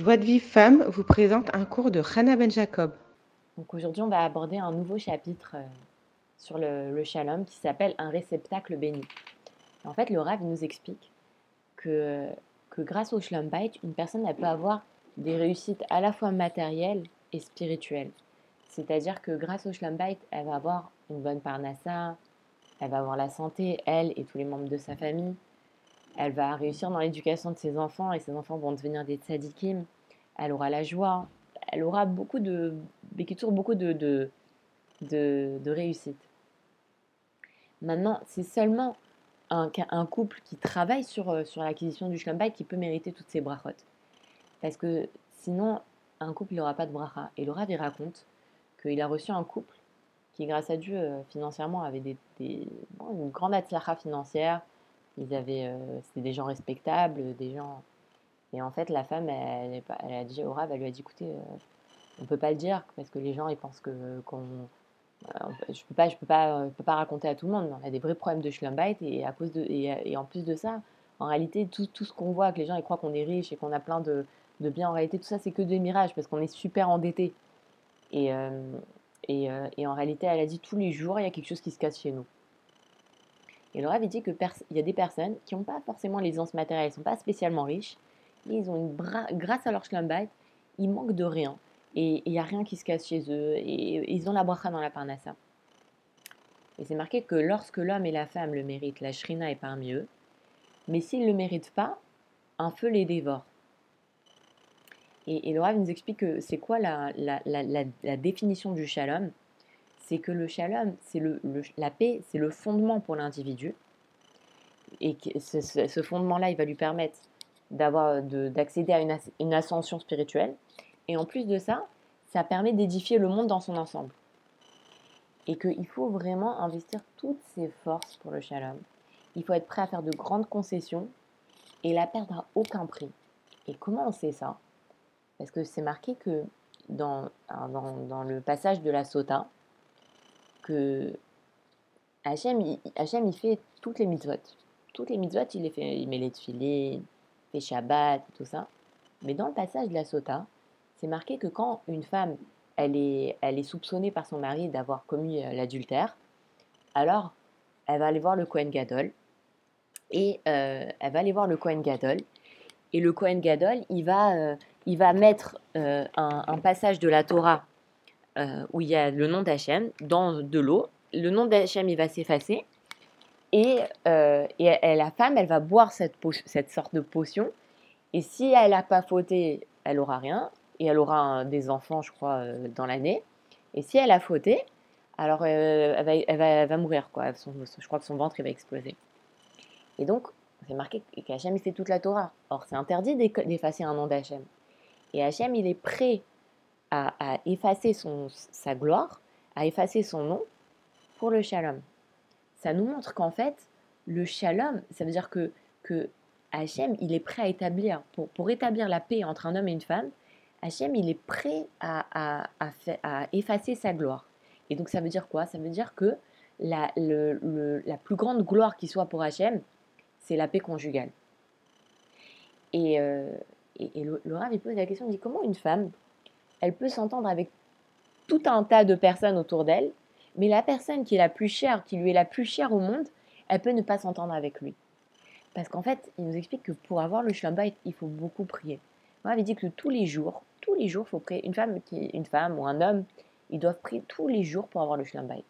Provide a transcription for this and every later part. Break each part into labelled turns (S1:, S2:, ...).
S1: Joie de Vivre Femme vous présente un cours de Hannah Ben Jacob.
S2: Donc aujourd'hui, on va aborder un nouveau chapitre euh, sur le, shalom qui s'appelle Un réceptacle béni. En fait, le Rav nous explique que, que grâce au shalom bait, une personne peut avoir des réussites à la fois matérielles et spirituelles. C'est-à-dire que grâce au shalom bait, elle va avoir une bonne parnassa, elle va avoir la santé, elle et tous les membres de sa famille. Elle va réussir dans l'éducation de ses enfants et ses enfants vont devenir des tzadikim. Elle aura la joie. Elle aura beaucoup de, beaucoup de, de, de, réussite. Maintenant, c'est seulement un, couple qui travaille sur, euh, sur l'acquisition du shlambay qui peut mériter toutes ces brachot. Parce que sinon, un couple, n'aura pas de bracha. Et le Rav, il raconte qu'il a reçu un couple qui, grâce à Dieu, euh, financièrement, avait des, des, une grande atlacha financière, ils avaient, euh, c'était des gens respectables, des gens. Et en fait, la femme, elle, elle a dit au Rav, elle lui a dit, écoutez, euh, on peut pas le dire parce que les gens, ils pensent que qu'on je peux pas, je peux pas, je peux pas raconter à tout le monde. On a des vrais problèmes de schlumbite et à cause de, et, en plus de ça, en réalité, tout, tout ce qu'on voit, que les gens ils croient qu'on est riche et qu'on a plein de, de biens, en réalité, tout ça c'est que des mirages parce qu'on est super endetté. Et, euh, et, euh, et, en réalité, elle a dit tous les jours, il y a quelque chose qui se casse chez nous. Et le Rav dit qu'il y a des personnes qui n'ont pas forcément l'aisance matérielle, ils ne sont pas spécialement riches, mais ils ont une grâce à leur schlumbite, ils manquent de rien. Et il n'y a rien qui se casse chez eux, et, ils ont la bracha dans la parnassa. Et c'est marqué que lorsque l'homme et la femme le méritent, la shrina est parmi eux, mais s'ils ne le méritent pas, un feu les dévore. Et, et le nous explique que c'est quoi la, la, définition du shalom? C'est que le shalom, c'est la paix, c'est le fondement pour l'individu. Et que ce, fondement-là, il va lui permettre d'accéder à une, ascension spirituelle. Et en plus de ça, ça permet d'édifier le monde dans son ensemble. Et qu'il faut vraiment investir toutes ses forces pour le shalom. Il faut être prêt à faire de grandes concessions et la perdre à aucun prix. Et comment on sait ça? Parce que c'est marqué que dans le passage de la Sota, Hachem, il, fait toutes les mitzvot. Toutes les mitzvot, il les fait, il met les tefilines, les Shabbat, tout ça. Mais dans le passage de la Sota, c'est marqué que quand une femme, elle est, elle est soupçonnée par son mari d'avoir commis euh, l'adultère, alors elle va aller voir le Kohen Gadol, et euh, elle va aller voir le Kohen Gadol, et le Kohen Gadol, il va, euh, il va mettre un, passage de la Torah euh, où il y a le nom d'Hachem dans de l'eau. Le nom d'Hachem, il va s'effacer. Et, euh, la femme, elle va boire cette, cette sorte de potion. Et si elle n'a pas fauté, elle aura rien. Et elle aura des enfants, je crois, euh, dans l'année. Et si elle a fauté, alors elle va, elle, va, mourir. Quoi. Je crois que son ventre, il va exploser. Et donc, c'est marqué qu'Hachem, il fait toute la Torah. Or, c'est interdit d'effacer un nom d'Hachem. Et Hachem, il est prêt à, effacer son, sa gloire, à effacer son nom pour le shalom. Ça nous montre qu'en fait, le shalom, ça veut dire que, que Hachem, il est prêt à établir, pour, pour établir la paix entre un homme et une femme, Hachem, il est prêt à, à, à, effacer sa gloire. Et donc ça veut dire quoi? Ça veut dire que la, le, le, la plus grande gloire qui soit pour Hachem, c'est la paix conjugale. Et, euh, et, et il pose la question, il dit comment une femme, elle peut s'entendre avec tout un tas de personnes autour d'elle, mais la personne qui est la plus chère, qui lui est la plus chère au monde, elle peut ne pas s'entendre avec lui. Parce qu'en fait, il nous explique que pour avoir le shlamba, il faut beaucoup prier. Moi, il dit que tous les jours, tous les jours, il faut prier. Une femme, une femme ou un homme, ils doivent prier tous les jours pour avoir le shlamba. Il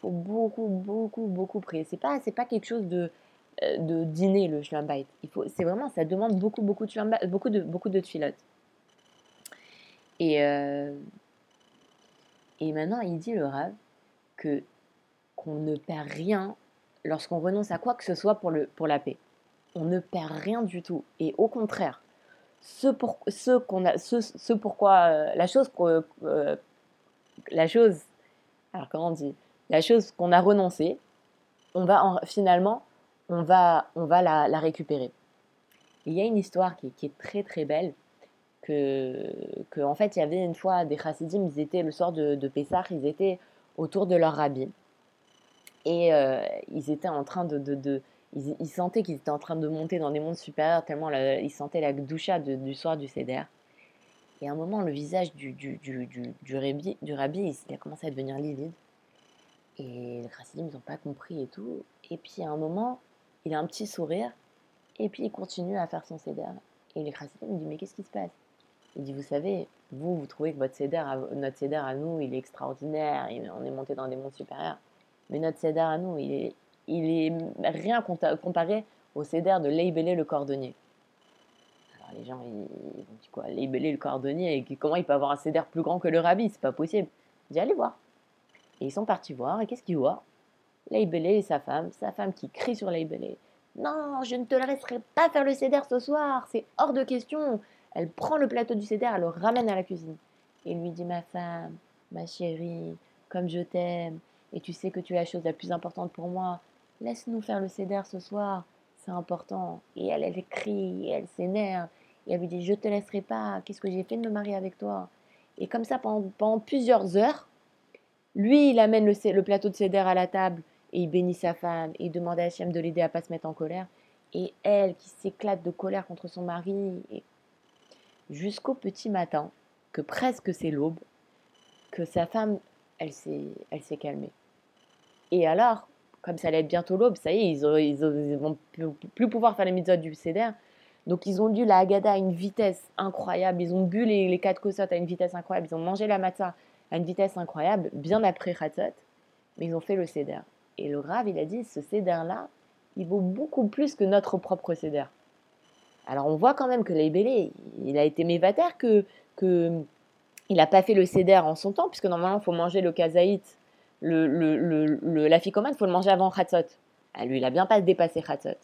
S2: faut beaucoup, beaucoup, beaucoup prier. C'est pas, c'est pas quelque chose de, de dîner le shlamba. Il faut, c'est vraiment, ça demande beaucoup, beaucoup de shlamba, beaucoup de, beaucoup de. Et, euh, et maintenant, il dit le Rav que qu'on ne perd rien lorsqu'on renonce à quoi que ce soit pour, le, pour la paix. On ne perd rien du tout. Et au contraire, ce, pour, ce, qu'on a, ce, ce pourquoi, euh, la chose, euh, la chose, alors comment on dit, la chose qu'on a renoncé, on va en, finalement, on va, on va la, récupérer. il y a une histoire qui est très très belle que, que, fait, il y avait une fois des chassidim, ils étaient le soir de, de Pessah, ils étaient autour de leur rabbi. Et euh, ils étaient en train de. de, ils, ils, sentaient qu'ils étaient en train de monter dans des mondes supérieurs, tellement ils sentaient la gdoucha de, du soir du Seder. Et à un moment, le visage du, du, du, du, rabbi, du rabbi, il a commencé à devenir livide. Et les chassidim, ils n'ont pas compris et tout. Et puis à un moment, il a un petit sourire. Et puis il continue à faire son céder. Et les chassidim me disent, mais qu'est-ce qui se passe? Il dit, vous savez, vous, vous trouvez que votre céder, notre céder à nous, il est extraordinaire. On est monté dans des mondes supérieurs. Mais notre céder à nous, il est, il est rien comparé au céder de Leibélé le cordonnier. Alors les gens, ils, ont dit quoi? Leibélé le cordonnier, et comment il peut avoir un céder plus grand que le rabbi? C'est pas possible. Il dit, allez voir. Et ils sont partis voir, et qu'est-ce qu'ils voient? Leibélé et sa femme, sa femme qui crie sur Leibélé. Non, je ne te laisserai pas faire le céder ce soir, c'est hors de question. Elle prend le plateau du céder, elle le ramène à la cuisine. Et lui dit, ma femme, ma chérie, comme je t'aime, et tu sais que tu es la chose la plus importante pour moi, laisse-nous faire le céder ce soir, c'est important. Et elle, elle crie, et elle s'énerve, et elle lui dit, je te laisserai pas, qu'est-ce que j'ai fait de me marier avec toi? Et comme ça, pendant, plusieurs heures, lui, il amène le, le plateau de céder à la table, et il bénit sa femme, et il demande à Hachem de l'aider à pas se mettre en colère. Et elle, qui s'éclate de colère contre son mari, et jusqu'au petit matin, que presque c'est l'aube, que sa femme, elle s'est, elle s'est calmée. Et alors, comme ça allait être bientôt l'aube, ça y est, ils, ont, vont plus, pouvoir faire les mitzvot du Seder. Donc ils ont dû la Haggadah à une vitesse incroyable, ils ont bu les, les quatre kosot à une vitesse incroyable, ils ont mangé la matzah à une vitesse incroyable, bien après Khatzot, mais ils ont fait le Seder. Et le Rav, il a dit, ce Seder-là, il vaut beaucoup plus que notre propre Seder. Alors on voit quand même que Leibélé, il a été mévater que, que il n'a pas fait le Seder en son temps, puisque normalement il faut manger le kazaït le, le, le, la ficomane, il faut le manger avant Khatzot. Ah, lui, il a bien pas dépassé Khatzot.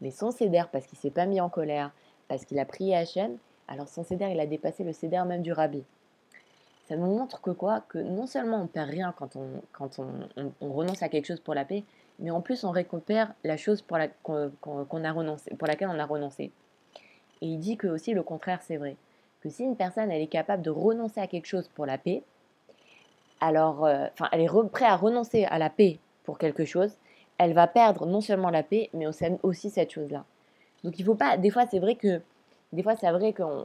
S2: Mais son céder, parce qu'il s'est pas mis en colère, parce qu'il a prié Hachem, alors son céder, il a dépassé le céder même du rabbi. Ça nous montre que quoi? Que non seulement on perd rien quand on, quand on, on, on renonce à quelque chose pour la paix, mais en plus on récupère la chose pour, la, qu'on a renoncé, pour laquelle on a renoncé. Et il dit que aussi le contraire, c'est vrai. Que si une personne, elle est capable de renoncer à quelque chose pour la paix, alors, euh, enfin, elle est prête à renoncer à la paix pour quelque chose, elle va perdre non seulement la paix, mais aussi cette chose-là. Donc, il faut pas. Des fois, c'est vrai que, des fois, c'est vrai qu'on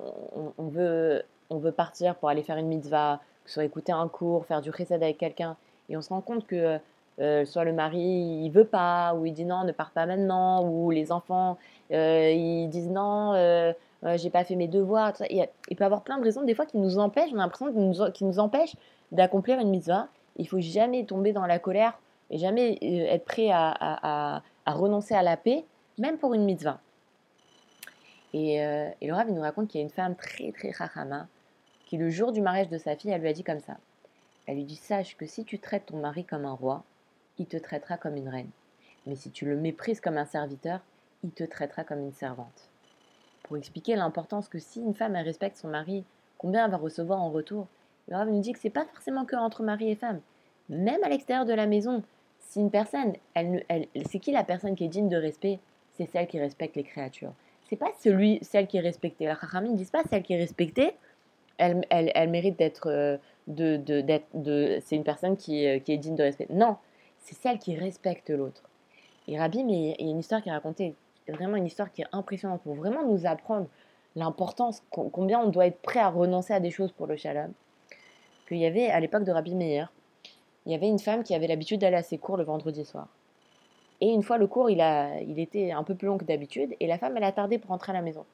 S2: on, veut, on veut partir pour aller faire une mitzvah, que ce soit écouter un cours, faire du chesed avec quelqu'un, et on se rend compte que euh, soit le mari il veut pas, ou il dit non, ne pars pas maintenant, ou les enfants euh, ils disent non, euh, j'ai pas fait mes devoirs. Il, peut y avoir plein de raisons des fois qui nous empêchent, on a l'impression qu'ils nous, qui nous empêchent d'accomplir une mitzvah. Il faut jamais tomber dans la colère et jamais euh, être prêt à, renoncer à la paix, même pour une mitzvah. Et, et le Rav nous raconte qu'il y a une femme très très rachama qui le jour du mariage de sa fille, elle lui a dit comme ça. Elle lui dit sache que si tu traites ton mari comme un roi, il te traitera comme une reine. Mais si tu le méprises comme un serviteur, il te traitera comme une servante. Pour expliquer l'importance que si une femme respecte son mari, combien elle va recevoir en retour, le Rav nous dit que c'est pas forcément que entre mari et femme. Même à l'extérieur de la maison, si une personne, c'est qui la personne qui est digne de respect? C'est celle qui respecte les créatures. C'est pas celui, celle qui est respectée. La ne disent pas celle qui est respectée, elle, elle, elle mérite d'être, euh, de, de, de, c'est une personne qui, euh, qui est digne de respect. Non, c'est celle qui respecte l'autre. Et Rabbi, mais il y a une histoire qui est racontée, vraiment une histoire qui est impressionnante pour vraiment nous apprendre l'importance, combien on doit être prêt à renoncer à des choses pour le shalom qu'il y avait à l'époque de Rabbi Meir, il y avait une femme qui avait l'habitude d'aller à ses cours le vendredi soir. Et une fois le cours, il, a, il était un peu plus long que d'habitude, et la femme, elle a tardé pour rentrer à la maison.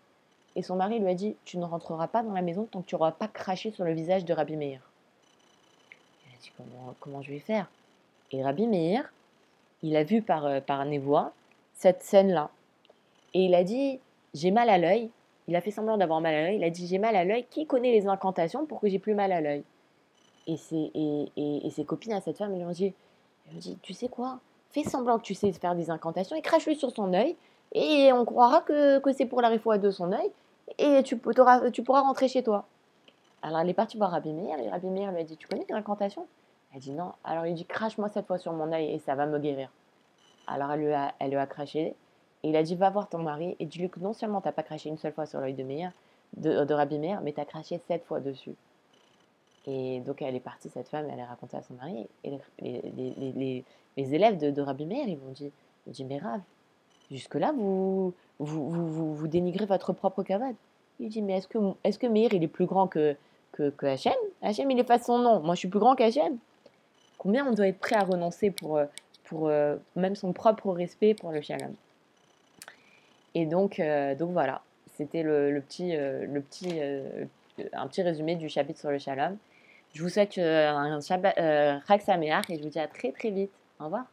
S2: Et son mari lui a dit Tu ne rentreras pas dans la maison tant que tu n'auras pas craché sur le visage de Rabbi Meir. Elle a dit Comment, comment je vais faire? Et Rabbi Meir, il a vu par, euh, par cette scène-là. Et il a dit J'ai mal à l'œil. Il a fait semblant d'avoir mal à l'œil. Il a dit J'ai mal à l'œil. Qui connaît les incantations pour que j'ai plus mal à l'œil? Et et, et, et ses copines à cette femme, elles lui ont dit, dit Tu sais quoi? Fais semblant que tu sais faire des incantations et crache-lui sur son œil. Et on croira que, que c'est pour la réfoua de son œil. Et tu, tu pourras rentrer chez toi. Alors elle est partie voir Rabbi Meir. Et Rabbi Meir lui a dit Tu connais tes incantations? Elle dit Non. Alors il dit Crache-moi cette fois sur mon œil et ça va me guérir. Alors elle lui a, elle lui a craché. Et il a dit Va voir ton mari et dis-lui que non seulement tu n'as pas craché une seule fois sur l'œil de, Meir, de, Rabbi Meir, mais tu as craché sept fois dessus. Et donc elle est partie, cette femme, elle a raconté à son mari. Et les, les, les, les élèves de, Rabbi Meir, ils m'ont dit, dit mais Rav, jusque-là, vous vous, vous, vous, vous, dénigrez votre propre cavade. Il dit, mais est-ce que, est que Meir, il est plus grand que, que, que Hachem? Hachem, il efface son nom. Moi, je suis plus grand qu'Hachem. Combien on doit être prêt à renoncer pour, euh, euh, même son propre respect pour le shalom Et donc, euh, donc voilà, c'était le, petit, un petit résumé du chapitre sur le shalom. Je vous souhaite un Shabbat, et je vous dis à très très vite. Au revoir.